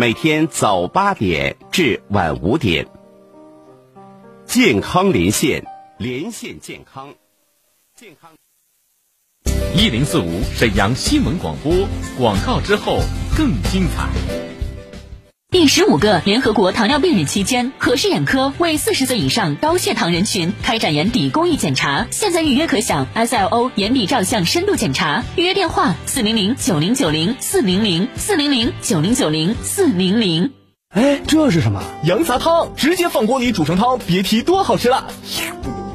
每天早八点至晚五点。健康连线，连线健康，健康。一零四五沈阳新闻广播广告之后更精彩。第十五个联合国糖尿病日期间，和氏眼科为四十岁以上高血糖人群开展眼底公益检查，现在预约可享 SLO 眼底照相深度检查。预约电话：四零零九零九零四零零四零零九零九零四零零。哎，这是什么？羊杂汤，直接放锅里煮成汤，别提多好吃了。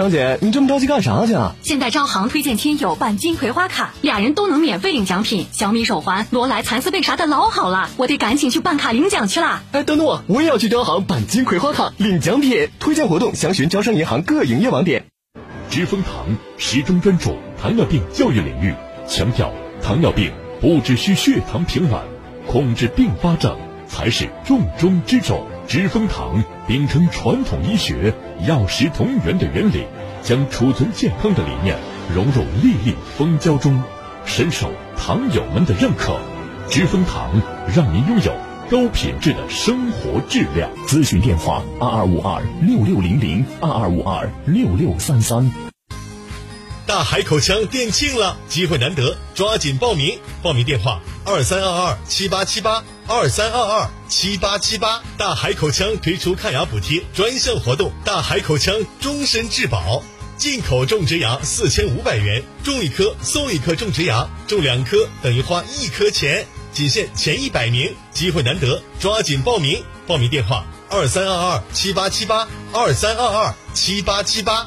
张姐，你这么着急干啥去啊？现在招行推荐亲友办金葵花卡，俩人都能免费领奖品，小米手环、罗莱蚕丝被啥的老好了，我得赶紧去办卡领奖去了。哎，等等我，我也要去招行办金葵花卡领奖品。推荐活动详询招商银行各营业网点。知蜂堂始终专注糖尿病教育领域，强调糖尿病不只需血糖平稳，控制并发症才是重中之重。知蜂堂秉承传统医学药食同源的原理，将储存健康的理念融入粒粒蜂胶中，深受糖友们的认可。知蜂堂让您拥有高品质的生活质量。咨询电话：二二五二六六零零二二五二六六三三。大海口腔店庆了，机会难得，抓紧报名！报名电话：二三二二七八七八二三二二七八七八。大海口腔推出看牙补贴专项活动，大海口腔终身质保，进口种植牙四千五百元，种一颗送一颗种植牙，种两颗等于花一颗钱，仅限前一百名，机会难得，抓紧报名！报名电话：二三二二七八七八二三二二七八七八。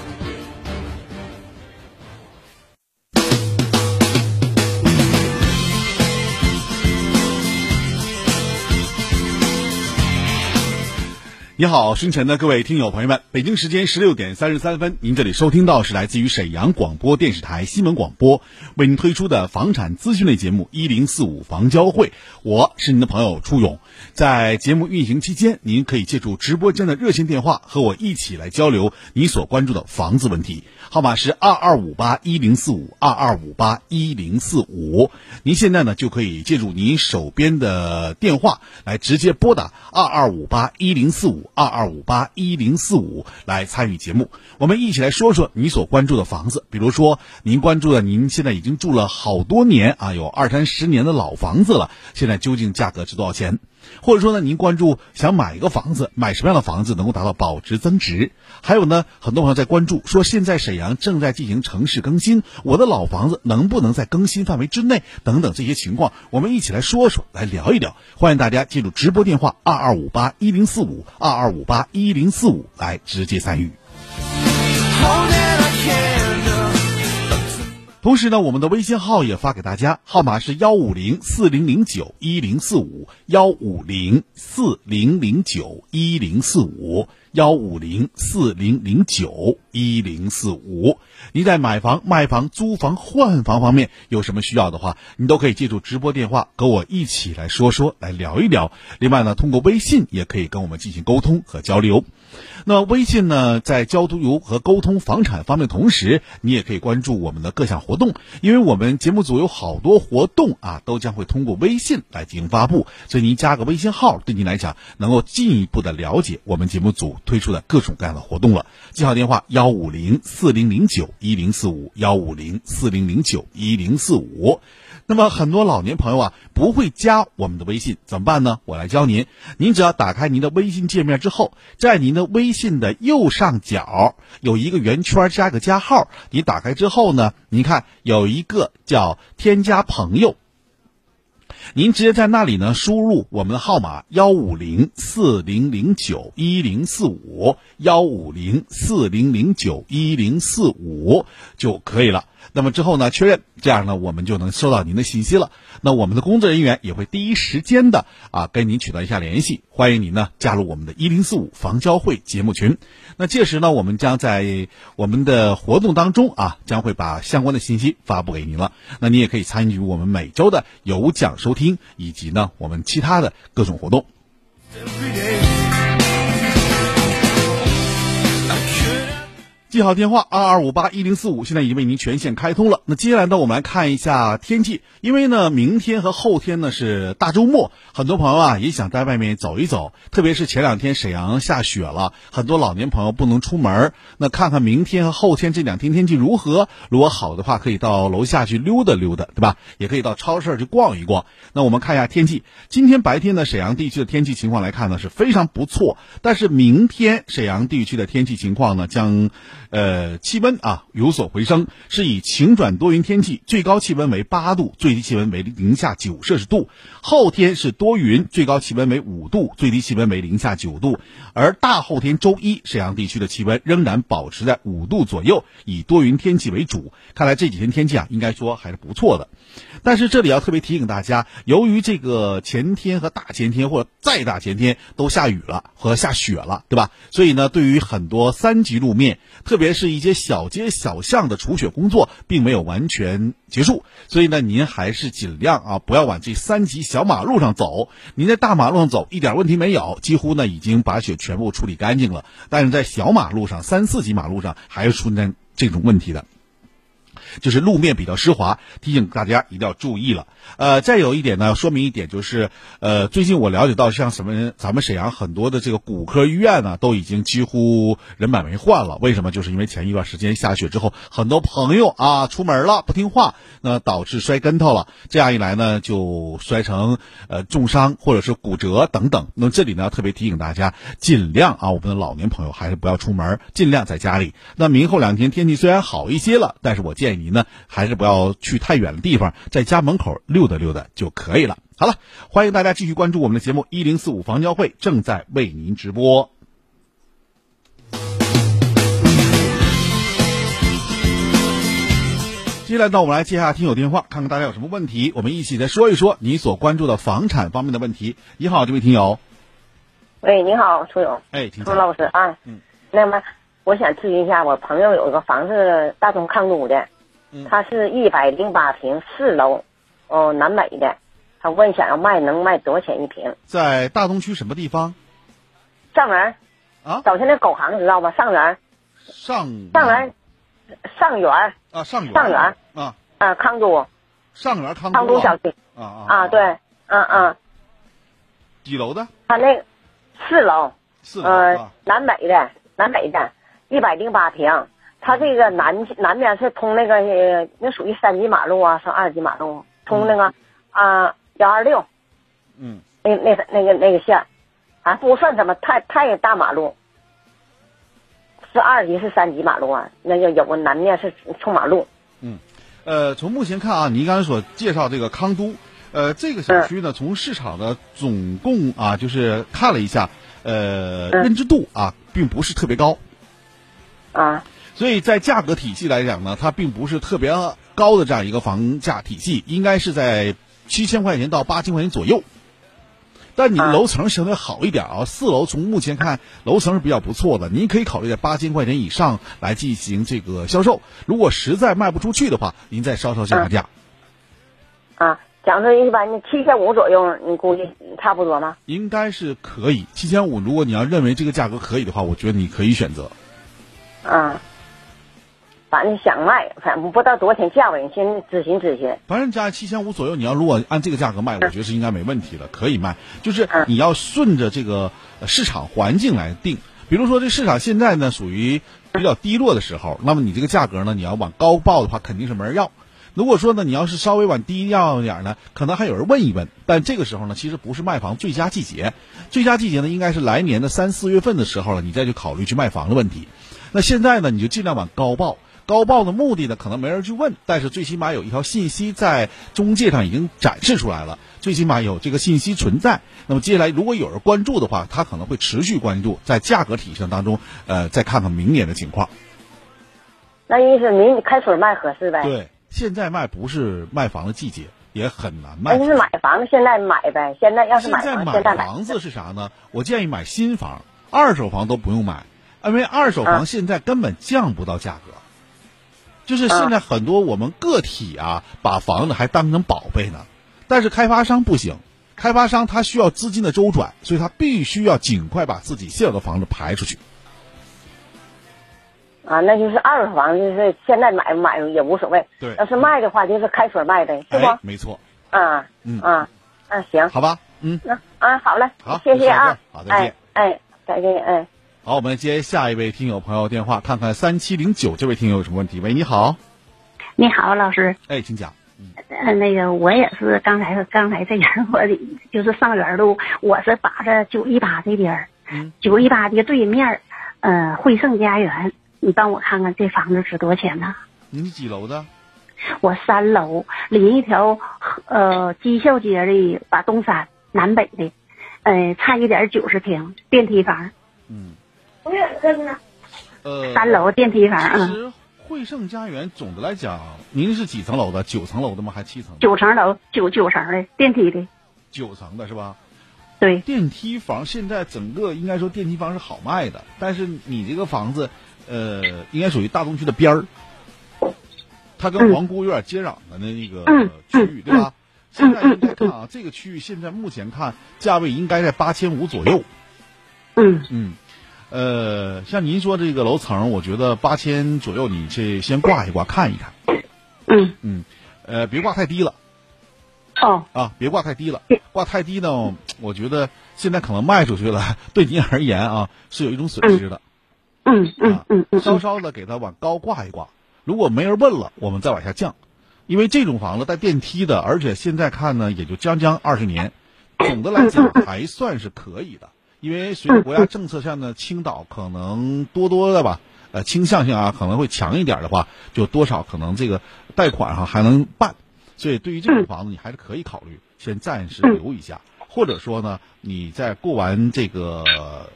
你好，身前的各位听友朋友们，北京时间十六点三十三分，您这里收听到是来自于沈阳广播电视台新闻广播为您推出的房产资讯类节目一零四五房交会，我是您的朋友初勇。在节目运行期间，您可以借助直播间的热线电话和我一起来交流你所关注的房子问题，号码是二二五八一零四五二二五八一零四五。您现在呢就可以借助您手边的电话来直接拨打二二五八一零四五二二五八一零四五来参与节目。我们一起来说说你所关注的房子，比如说您关注的您现在已经住了好多年啊，有二三十年的老房子了，现在究竟价格是多少钱？或者说呢，您关注想买一个房子，买什么样的房子能够达到保值增值？还有呢，很多朋友在关注说，现在沈阳正在进行城市更新，我的老房子能不能在更新范围之内？等等这些情况，我们一起来说说，来聊一聊。欢迎大家进入直播电话二二五八一零四五二二五八一零四五来直接参与。同时呢，我们的微信号也发给大家，号码是幺五零四零零九一零四五幺五零四零零九一零四五幺五零四零零九一零四五。您在买房、卖房、租房、换房方面有什么需要的话，你都可以借助直播电话跟我一起来说说，来聊一聊。另外呢，通过微信也可以跟我们进行沟通和交流。那微信呢，在交流和沟通房产方面同时，你也可以关注我们的各项活动，因为我们节目组有好多活动啊，都将会通过微信来进行发布，所以您加个微信号，对您来讲能够进一步的了解我们节目组推出的各种各样的活动了。记好电话：幺五零四零零九一零四五，幺五零四零零九一零四五。那么很多老年朋友啊不会加我们的微信怎么办呢？我来教您。您只要打开您的微信界面之后，在您的微信的右上角有一个圆圈加个加号。你打开之后呢，您看有一个叫添加朋友。您直接在那里呢输入我们的号码幺五零四零零九一零四五幺五零四零零九一零四五就可以了。那么之后呢，确认这样呢，我们就能收到您的信息了。那我们的工作人员也会第一时间的啊跟您取得一下联系，欢迎您呢加入我们的一零四五房交会节目群。那届时呢，我们将在我们的活动当中啊，将会把相关的信息发布给您了。那您也可以参与我们每周的有奖收听，以及呢我们其他的各种活动。记好电话二二五八一零四五，现在已经为您全线开通了。那接下来呢，我们来看一下天气，因为呢，明天和后天呢是大周末，很多朋友啊也想在外面走一走，特别是前两天沈阳下雪了，很多老年朋友不能出门。那看看明天和后天这两天天气如何？如果好的话，可以到楼下去溜达溜达，对吧？也可以到超市去逛一逛。那我们看一下天气，今天白天呢，沈阳地区的天气情况来看呢是非常不错，但是明天沈阳地区的天气情况呢将。呃，气温啊有所回升，是以晴转多云天气，最高气温为八度，最低气温为零下九摄氏度。后天是多云，最高气温为五度，最低气温为零下九度。而大后天周一，沈阳地区的气温仍然保持在五度左右，以多云天气为主。看来这几天天气啊，应该说还是不错的。但是这里要特别提醒大家，由于这个前天和大前天或者再大前天都下雨了和下雪了，对吧？所以呢，对于很多三级路面，特别别是一些小街小巷的除雪工作，并没有完全结束。所以呢，您还是尽量啊，不要往这三级小马路上走。您在大马路上走一点问题没有，几乎呢已经把雪全部处理干净了。但是在小马路上、三四级马路上，还是出现这种问题的。就是路面比较湿滑，提醒大家一定要注意了。呃，再有一点呢，说明一点就是，呃，最近我了解到，像什么，咱们沈阳很多的这个骨科医院呢，都已经几乎人满为患了。为什么？就是因为前一段时间下雪之后，很多朋友啊出门了不听话，那导致摔跟头了。这样一来呢，就摔成呃重伤或者是骨折等等。那这里呢，特别提醒大家，尽量啊，我们的老年朋友还是不要出门，尽量在家里。那明后两天天气虽然好一些了，但是我建议。你呢，还是不要去太远的地方，在家门口溜达溜达就可以了。好了，欢迎大家继续关注我们的节目，一零四五房交会正在为您直播。接下来，呢，我们来接下听友电话，看看大家有什么问题，我们一起再说一说你所关注的房产方面的问题。你好，这位听友。喂，你好，楚勇。哎，楚老师啊。嗯。那么。我想咨询一下，我朋友有一个房子，大同康都的，他是一百零八平四楼，哦，南北的，他问想要卖，能卖多少钱一平？在大东区什么地方？上园啊，走下那狗行知道吧？上园上上园上园啊，上园上园啊。啊，康都。上园康都康都小区。啊啊啊，对，嗯嗯，几楼的？他那四楼，四楼呃，南北的，南北的。一百零八平，它这个南南边是通那个那属于三级马路啊，是二级马路，通那个啊幺二六，嗯，那那那个那个线，还不算什么太太大马路，是二级是三级马路啊，那个有个南面是冲马路。嗯，呃，从目前看啊，您刚才所介绍这个康都，呃，这个小区呢，从市场的总共啊，就是看了一下，呃，认知度啊，并不是特别高。啊，所以在价格体系来讲呢，它并不是特别高的这样一个房价体系，应该是在七千块钱到八千块钱左右。但你的楼层相对好一点啊，四楼从目前看楼层是比较不错的，您可以考虑在八千块钱以上来进行这个销售。如果实在卖不出去的话，您再稍稍降下价。啊，假如说一般你七千五左右，你估计差不多吗？应该是可以，七千五。如果你要认为这个价格可以的话，我觉得你可以选择。嗯，反正想卖，反正不知道多少钱价位，你先咨询咨询。反正加七千五左右，你要如果按这个价格卖，我觉得是应该没问题的，可以卖。就是你要顺着这个市场环境来定。比如说，这市场现在呢属于比较低落的时候，那么你这个价格呢，你要往高报的话，肯定是没人要。如果说呢，你要是稍微往低调一点呢，可能还有人问一问。但这个时候呢，其实不是卖房最佳季节，最佳季节呢，应该是来年的三四月份的时候了，你再去考虑去卖房的问题。那现在呢，你就尽量往高报，高报的目的呢，可能没人去问，但是最起码有一条信息在中介上已经展示出来了，最起码有这个信息存在。那么接下来如果有人关注的话，他可能会持续关注，在价格体系当中，呃，再看看明年的情况。那意思明开春卖合适呗？对。现在卖不是卖房的季节，也很难卖。那是买房现在买呗。现在要是买房，现在买房子是啥呢？我建议买新房，二手房都不用买，因为二手房现在根本降不到价格。就是现在很多我们个体啊，把房子还当成宝贝呢，但是开发商不行，开发商他需要资金的周转，所以他必须要尽快把自己现有的房子排出去。啊，那就是二手房，就是现在买不买也无所谓。对，要是卖的话，就是开水卖呗，是不？没错。啊，嗯啊，那，行，好吧，嗯，那啊，好嘞，好，谢谢啊，好，再见，哎，再见，哎。好，我们接下一位听友朋友电话，看看三七零九这位听友有什么问题？喂，你好。你好，老师。哎，请讲。嗯，那个我也是刚才刚才这人，我就是上元路，我是把着九一八这边嗯，九一八的对面，呃，汇盛家园。你帮我看看这房子值多少钱呢？你几楼的？我三楼，临一条呃基孝街的把东山南北的，呃差一点九十平电梯房。嗯。呃。三楼电梯房。其实汇盛家园总的来讲，您是几层楼的？九层楼的吗？还七层？九层楼，九九层的电梯的。九层的是吧？对。电梯房现在整个应该说电梯房是好卖的，但是你这个房子。呃，应该属于大东区的边儿，它跟皇姑有点接壤的那那个区域，对吧？现在应该看啊，这个区域现在目前看价位应该在八千五左右。嗯嗯，呃，像您说这个楼层，我觉得八千左右，你去先挂一挂看一看。嗯嗯，呃，别挂太低了。哦。啊，别挂太低了，挂太低呢，我觉得现在可能卖出去了，对您而言啊，是有一种损失的。嗯嗯嗯嗯，稍稍的给它往高挂一挂，如果没人问了，我们再往下降，因为这种房子带电梯的，而且现在看呢，也就将将二十年，总的来讲还算是可以的。因为随着国家政策上的倾倒，可能多多的吧，呃，倾向性啊可能会强一点的话，就多少可能这个贷款哈还能办，所以对于这种房子，你还是可以考虑先暂时留一下，或者说呢，你在过完这个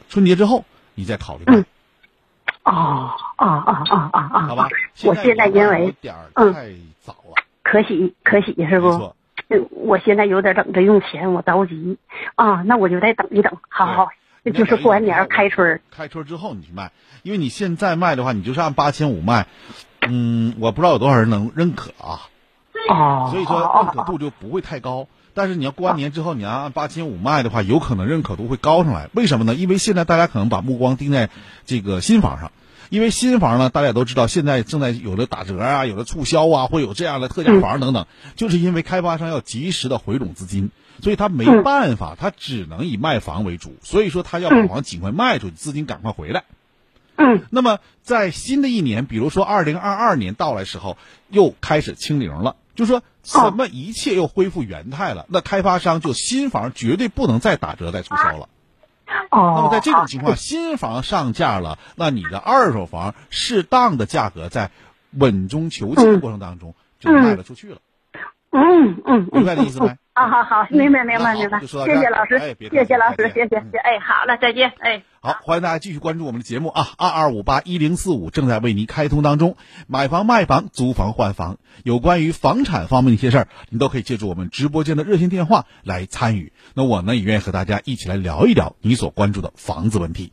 春节之后，你再考虑办。哦哦哦哦哦哦！好吧，我现在因为有点太早了，可喜可喜是不？我现在有点等着用钱，我着急啊，那我就再等一等。好好，就是过完年开春，开春之后你去卖，因为你现在卖的话，你就是按八千五卖，嗯，我不知道有多少人能认可啊。哦，所以说认可度就不会太高。但是你要过完年之后，你要按八千五卖的话，有可能认可度会高上来。为什么呢？因为现在大家可能把目光盯在这个新房上，因为新房呢，大家都知道现在正在有的打折啊，有的促销啊，会有这样的特价房等等，就是因为开发商要及时的回笼资金，所以他没办法，他只能以卖房为主。所以说他要把房尽快卖出去，资金赶快回来。嗯，那么在新的一年，比如说二零二二年到来时候，又开始清零了。就说什么一切又恢复原态了，那开发商就新房绝对不能再打折再促销了。哦，那么在这种情况，新房上架了，那你的二手房适当的价格在稳中求进的过程当中就卖了出去了。嗯嗯，明白这意思没？啊，好好，明白明白明白，谢谢老师，谢谢老师，谢谢，哎，好了，再见，哎。好，欢迎大家继续关注我们的节目啊！二二五八一零四五正在为您开通当中，买房卖房、租房换房，有关于房产方面的一些事儿，你都可以借助我们直播间的热线电话来参与。那我呢，也愿意和大家一起来聊一聊你所关注的房子问题。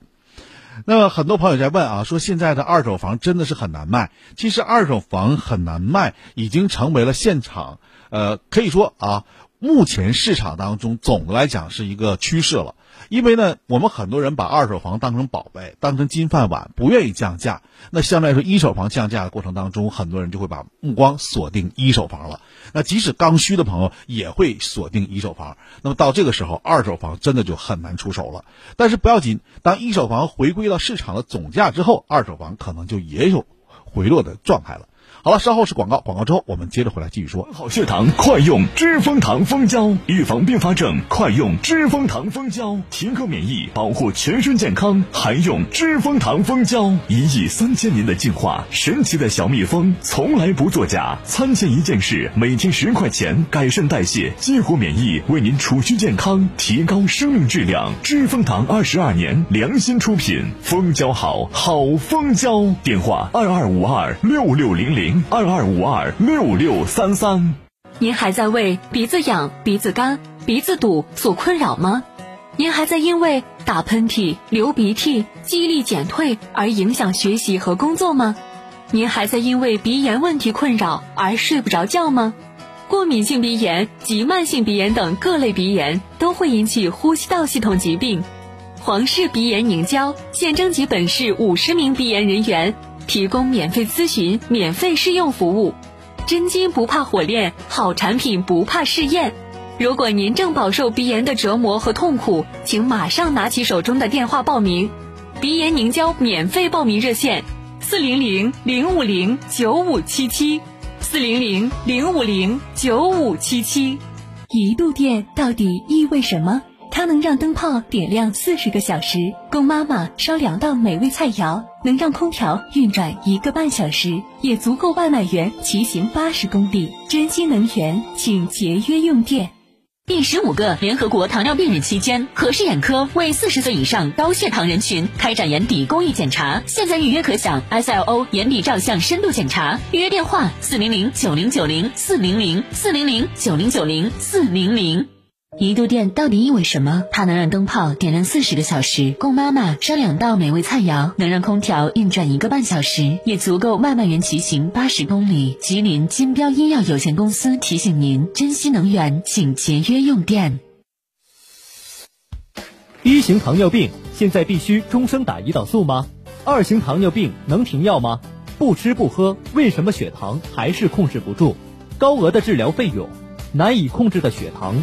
那么很多朋友在问啊，说现在的二手房真的是很难卖。其实二手房很难卖，已经成为了现场，呃，可以说啊，目前市场当中总的来讲是一个趋势了。因为呢，我们很多人把二手房当成宝贝，当成金饭碗，不愿意降价。那相对来说，一手房降价的过程当中，很多人就会把目光锁定一手房了。那即使刚需的朋友也会锁定一手房。那么到这个时候，二手房真的就很难出手了。但是不要紧，当一手房回归到市场的总价之后，二手房可能就也有回落的状态了。好了，稍后是广告，广告之后我们接着回来继续说。好血糖，快用知蜂糖蜂胶，预防并发症，快用知蜂糖蜂胶，提高免疫，保护全身健康，还用知蜂糖蜂胶。一亿三千年的进化，神奇的小蜜蜂，从来不作假。参见一件事，每天十块钱，改善代谢，激活免疫，为您储蓄健康，提高生命质量。知蜂糖二十二年良心出品，蜂胶好，好蜂胶。电话二二五二六六零零。二二五二六六三三，您还在为鼻子痒、鼻子干、鼻子堵所困扰吗？您还在因为打喷嚏、流鼻涕、记忆力减退而影响学习和工作吗？您还在因为鼻炎问题困扰而睡不着觉吗？过敏性鼻炎及慢性鼻炎等各类鼻炎都会引起呼吸道系统疾病。皇氏鼻炎凝胶现征集本市五十名鼻炎人员。提供免费咨询、免费试用服务，真金不怕火炼，好产品不怕试验。如果您正饱受鼻炎的折磨和痛苦，请马上拿起手中的电话报名。鼻炎凝胶免费报名热线：四零零零五零九五七七，四零零零五零九五七七。一度电到底意味什么？它能让灯泡点亮四十个小时，供妈妈烧两道美味菜肴；能让空调运转一个半小时，也足够外卖员骑行八十公里。珍惜能源，请节约用电。第十五个联合国糖尿病日期间，和氏眼科为四十岁以上高血糖人群开展眼底公益检查，现在预约可享 SLO 眼底照相深度检查。预约电话：四零零九零九零四零零四零零九零九零四零零。一度电到底意味什么？它能让灯泡点亮四十个小时，供妈妈烧两道美味菜肴；能让空调运转一个半小时，也足够外卖员骑行八十公里。吉林金标医药有限公司提醒您：珍惜能源，请节约用电。一型糖尿病现在必须终生打胰岛素吗？二型糖尿病能停药吗？不吃不喝，为什么血糖还是控制不住？高额的治疗费用，难以控制的血糖。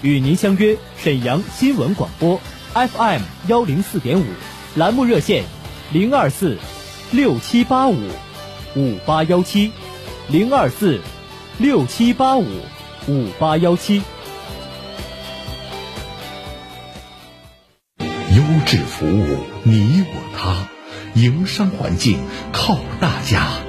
与您相约沈阳新闻广播，FM 幺零四点五，栏目热线零二四六七八五五八幺七零二四六七八五五八幺七。优质服务，你我他，营商环境靠大家。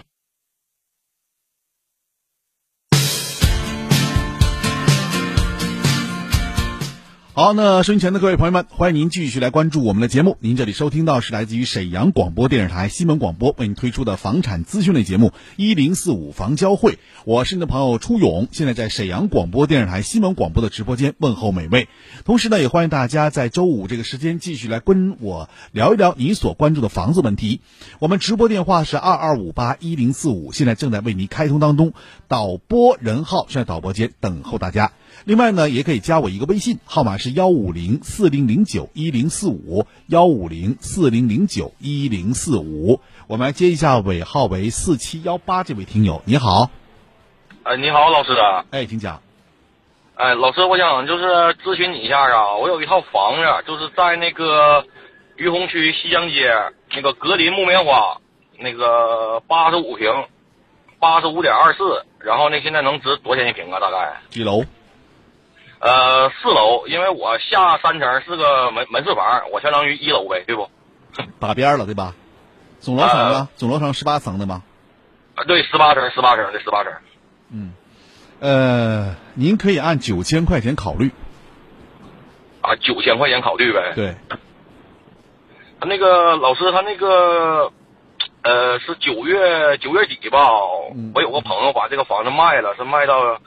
好，那收音前的各位朋友们，欢迎您继续来关注我们的节目。您这里收听到是来自于沈阳广播电视台新闻广播为您推出的房产资讯类节目一零四五房交会。我是您的朋友初勇，现在在沈阳广播电视台新闻广播的直播间问候每位。同时呢，也欢迎大家在周五这个时间继续来跟我聊一聊你所关注的房子问题。我们直播电话是二二五八一零四五，现在正在为您开通当中。导播任浩在导播间等候大家。另外呢，也可以加我一个微信，号码是幺五零四零零九一零四五幺五零四零零九一零四五。我们来接一下尾号为四七幺八这位听友，你好。哎，你好，老师。哎，请讲。哎，老师，我想就是咨询你一下啊，我有一套房子，就是在那个于洪区西江街那个格林木棉花，那个八十五平，八十五点二四，然后那，现在能值多少钱一平啊？大概几楼？呃，四楼，因为我下三层是个门门市房，我相当于一楼呗，对不？打边了，对吧？总楼层呢？总楼层十八层的吗？啊，对，十八层，十八层，对，十八层。嗯，呃，您可以按九千块钱考虑。啊，九千块钱考虑呗。对。他那个老师，他那个，呃，是九月九月底吧？我有个朋友把这个房子卖了，是卖到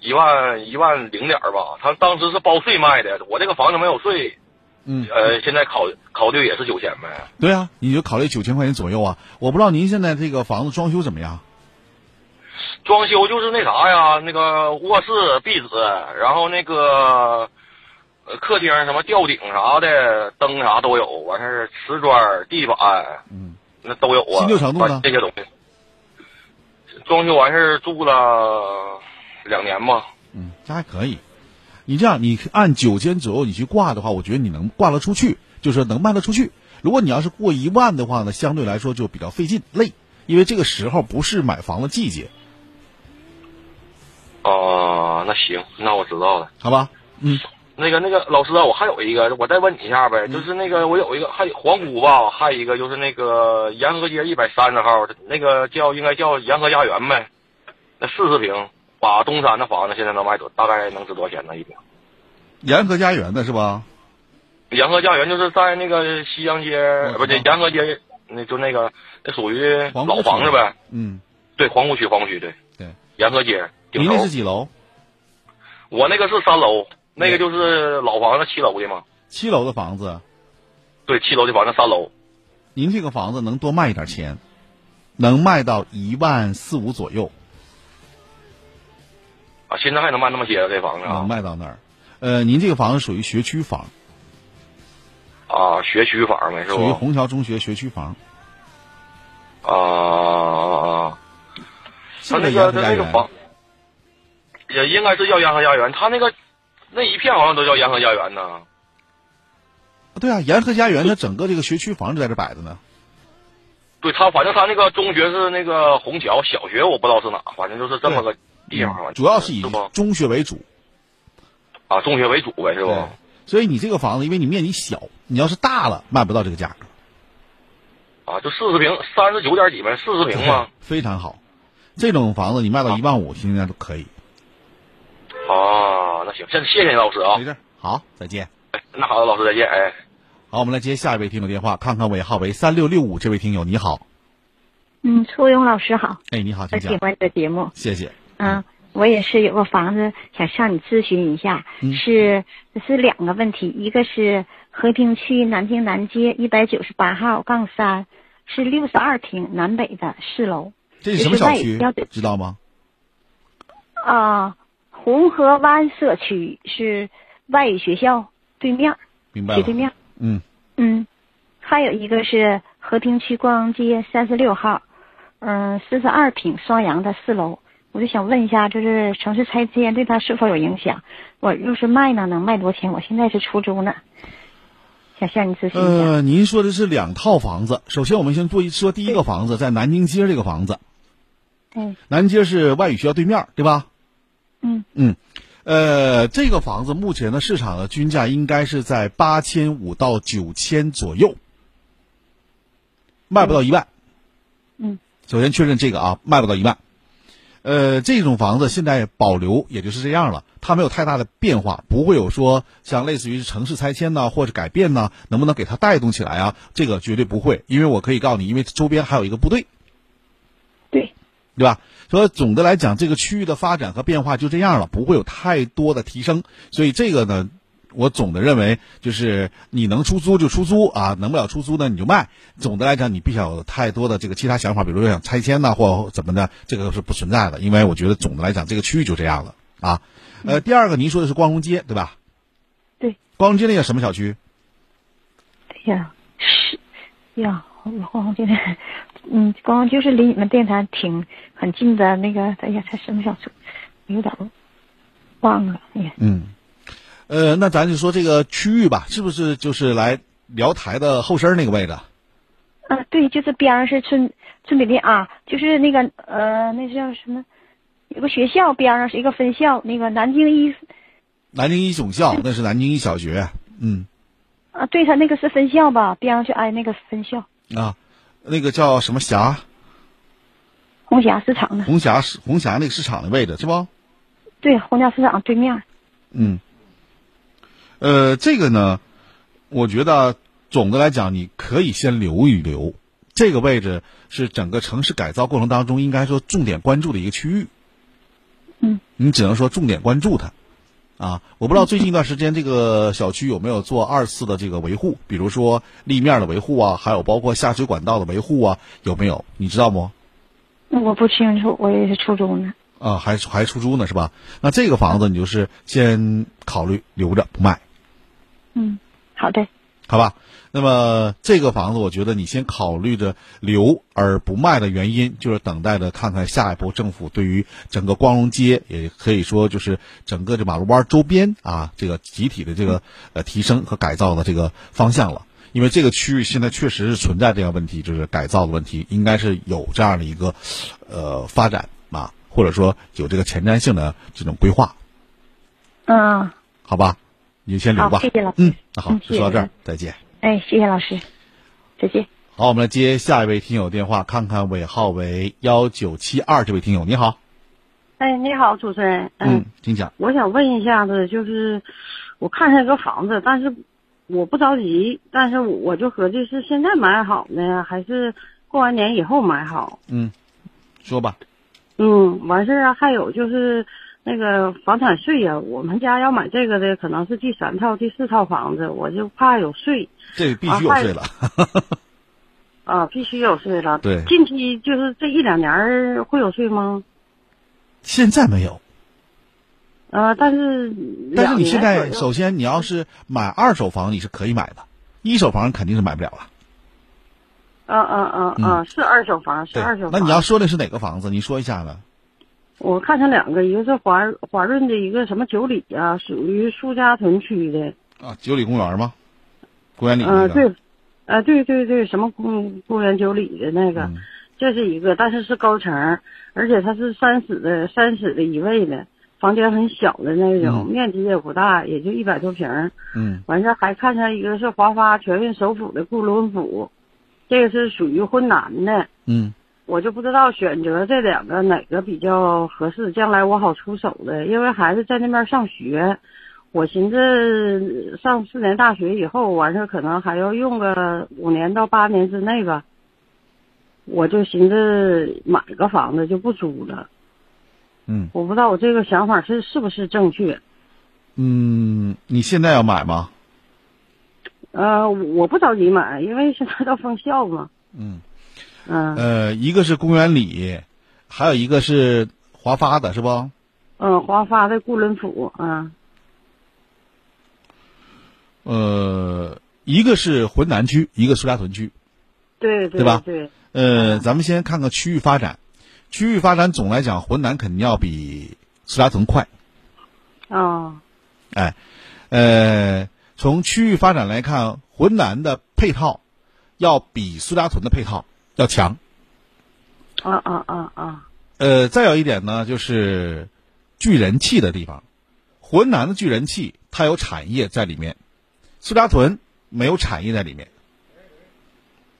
一万一万零点吧。他当时是包税卖的，我这个房子没有税。嗯。呃，现在考考虑也是九千呗。对啊，你就考虑九千块钱左右啊。我不知道您现在这个房子装修怎么样？装修就是那啥呀，那个卧室壁纸，然后那个呃。客厅什么吊顶啥的，灯啥都有，完事儿瓷砖、地板，嗯，那都有啊。新旧程度呢？这些东西，装修完事儿住了两年吧。嗯，这还可以。你这样，你按九千左右你去挂的话，我觉得你能挂得出去，就是能卖得出去。如果你要是过一万的话呢，相对来说就比较费劲累，因为这个时候不是买房的季节。哦，那行，那我知道了。好吧，嗯。那个那个老师啊，我还有一个，我再问你一下呗，就是那个我有一个还有皇姑吧，还有一个就是那个沿河街一百三十号，那个叫应该叫沿河家园呗，那四十平把东山的房子现在能卖多，大概能值多少钱呢？一平？沿河家园的是吧？沿河家园就是在那个西江街，不对，沿河街那就那个那属于老房子呗。嗯，对，皇姑区，皇姑区，对对，沿河街。您那是几楼？我那个是三楼。那个就是老房子七楼的嘛？七楼的房子，对，七楼的房子三楼。您这个房子能多卖一点钱，能卖到一万四五左右。啊，现在还能卖那么些这房子？能卖到那儿。呃，您这个房子属于学区房。啊，学区房呗，是吧？属于虹桥中学学区房。啊啊啊！他那个他那个房，也应该是叫沿河家园，他那个。那一片好像都叫沿河家园呢。对啊，沿河家园它整个这个学区房就在这摆着呢。对他，反正他那个中学是那个虹桥，小学我不知道是哪，反正就是这么个地方。主要是以中学为主。啊，中学为主呗，是不？所以你这个房子，因为你面积小，你要是大了，卖不到这个价格。啊，就四十平，三十九点几呗，四十平吗？非常好，这种房子你卖到一万五，现在都可以。哦，那行，先谢谢你老师啊。没事，好，再见。那好的，老师再见。哎，好，我们来接下一位听友电话，看看尾号为三六六五这位听友，你好。嗯，初勇老师好。哎，你好，请讲。喜欢的节目，谢谢。嗯，我也是有个房子想向你咨询一下，是是两个问题，一个是和平区南京南街一百九十八号杠三，是六十二平南北的四楼。这是什么小区？知道吗？啊。红河湾社区是外语学校对面，明白斜对面。嗯嗯，还有一个是和平区光街三十六号，嗯，四十二平双阳的四楼。我就想问一下，就是城市拆迁对他是否有影响？我要是卖呢，能卖多少钱？我现在是出租呢，想向你咨询一下。呃，您说的是两套房子。首先，我们先做一说第一个房子，在南京街这个房子。嗯。南京街是外语学校对面，对吧？嗯嗯，呃，这个房子目前的市场的均价应该是在八千五到九千左右，卖不到一万。嗯，首先确认这个啊，卖不到一万。呃，这种房子现在保留也就是这样了，它没有太大的变化，不会有说像类似于城市拆迁呐或者改变呐，能不能给它带动起来啊？这个绝对不会，因为我可以告诉你，因为周边还有一个部队。对，对吧？所以总的来讲，这个区域的发展和变化就这样了，不会有太多的提升。所以这个呢，我总的认为就是你能出租就出租啊，能不了出租呢你就卖。总的来讲，你必须有太多的这个其他想法，比如说想拆迁呐或怎么的，这个是不存在的。因为我觉得总的来讲，这个区域就这样了啊。呃，第二个您说的是光荣街对吧？对。光荣街那个什么小区？哎呀，是呀，光荣街嗯，光荣就是离你们电台挺。很近的那个，哎呀，才什么小区？有点忘了，哎呀。嗯，呃，那咱就说这个区域吧，是不是就是来辽台的后身那个位置？啊，对，就是边上是村村北店啊，就是那个呃，那叫什么？有个学校边上是一个分校，那个南京一。南京一总校，那是南京一小学。嗯。啊，对他那个是分校吧？边上就挨那个分校。啊。那个叫什么霞？红霞市场的。红霞市红霞那个市场的位置是不？对，红霞市场对面。嗯。呃，这个呢，我觉得总的来讲，你可以先留一留。这个位置是整个城市改造过程当中应该说重点关注的一个区域。嗯。你只能说重点关注它。啊，我不知道最近一段时间这个小区有没有做二次的这个维护，比如说立面的维护啊，还有包括下水管道的维护啊，有没有？你知道不？我不清楚，我也是出租呢。啊，还还出租呢是吧？那这个房子你就是先考虑留着不卖。嗯，好的。好吧，那么这个房子，我觉得你先考虑着留而不卖的原因，就是等待着看看下一步政府对于整个光荣街，也可以说就是整个这马路湾周边啊，这个集体的这个呃提升和改造的这个方向了。因为这个区域现在确实是存在这样问题，就是改造的问题，应该是有这样的一个呃发展啊，或者说有这个前瞻性的这种规划。嗯。好吧。你就先留吧，谢谢老师。嗯，那好，就说到这儿，再见。哎，谢谢老师，再见。好，我们来接下一位听友电话，看看尾号为幺九七二这位听友，你好。哎，你好，主持人。嗯，请讲。我想问一下子，就是我看上一个房子，但是我不着急，但是我就合计是现在买好呢，还是过完年以后买好？嗯，说吧。嗯，完事儿啊，还有就是。那个房产税呀，我们家要买这个的可能是第三套、第四套房子，我就怕有税。这必须有税了。啊，必须有税了。对。近期就是这一两年会有税吗？现在没有。呃，但是。但是你现在首先你要是买二手房，你是可以买的，一手房肯定是买不了了。嗯嗯嗯嗯，是二手房，是二手房。那你要说的是哪个房子？你说一下呢？我看上两个，一个是华华润的一个什么九里啊，属于苏家屯区的啊，九里公园吗？公园里啊，对，啊，对对对，什么公公园九里的那个，这是一个，但是是高层，而且它是三室的，三室的一卫的，房间很小的那种，面积也不大，也就一百多平。嗯，完事还看上一个是华发全运首府的顾伦府，这个是属于浑南的。嗯。我就不知道选择这两个哪个比较合适，将来我好出手的。因为孩子在那边上学，我寻思上四年大学以后完事儿，可能还要用个五年到八年之内吧。我就寻思买个房子就不租了。嗯。我不知道我这个想法是是不是正确。嗯，你现在要买吗？呃，我不着急买，因为现在到封校嘛。嗯。嗯，呃，一个是公园里，还有一个是华发的，是不？嗯，华发的固伦府啊。呃，一个是浑南区，一个苏家屯区，对对吧？对。呃，咱们先看看区域发展，区域发展总来讲，浑南肯定要比苏家屯快。哦。哎，呃，从区域发展来看，浑南的配套要比苏家屯的配套。要强，啊啊啊啊！呃，再有一点呢，就是聚人气的地方，浑南的聚人气，它有产业在里面，苏家屯没有产业在里面。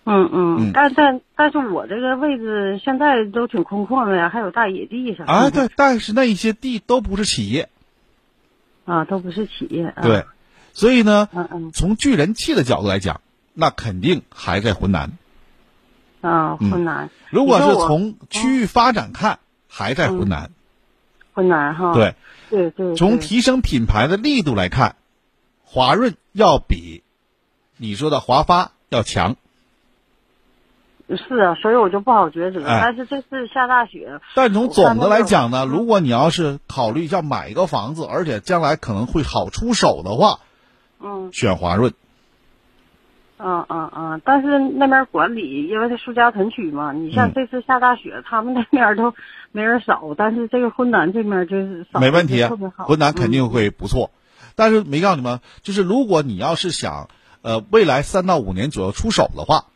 嗯嗯，但但但是我这个位置现在都挺空旷的呀，还有大野地啥的。啊，对，但是那一些地都不是企业。啊，都不是企业。对，所以呢，嗯嗯，从聚人气的角度来讲，那肯定还在浑南。啊，浑南。如果是从区域发展看，还在湖南。湖南哈。对。对对。从提升品牌的力度来看，华润要比你说的华发要强。是啊，所以我就不好抉择。但是这次下大雪。但从总的来讲呢，如果你要是考虑要买一个房子，而且将来可能会好出手的话，嗯，选华润。嗯嗯嗯，但是那边管理，因为它苏家屯区嘛，你像这次下大雪，他们那边都没人扫，但是这个浑南这边就是没问题啊，浑南肯定嗯会不错。但是没告诉你们，就是如果你要是想呃未来三到五年左右出手的话，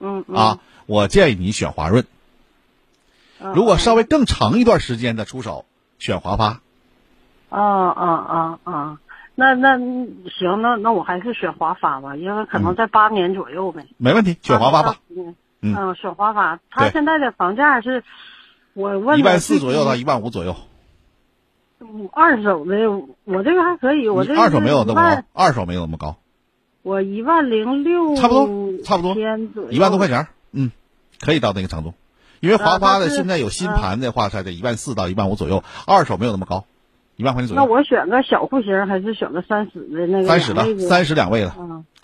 嗯啊，我建议你选华润。如果稍微更长一段时间的出手，选华发。啊啊啊啊！那那行，那那我还是选华发吧，因为可能在八年左右呗。没问题，选华发吧。嗯，嗯，选华发。它现在的房价是，我问一万四左右到一万五左右。二手的，我这个还可以，我这二手没有那么高，二手没有那么高。我一万零六，差不多，差不多，一万多块钱，嗯，可以到那个程度。因为华发的现在有新盘的话，才得一万四到一万五左右，二手没有那么高，一万块钱左右。那我选个小户型还是选个三室的那个？三室的，三室两卫的。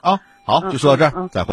啊，好，就说到这儿，再会。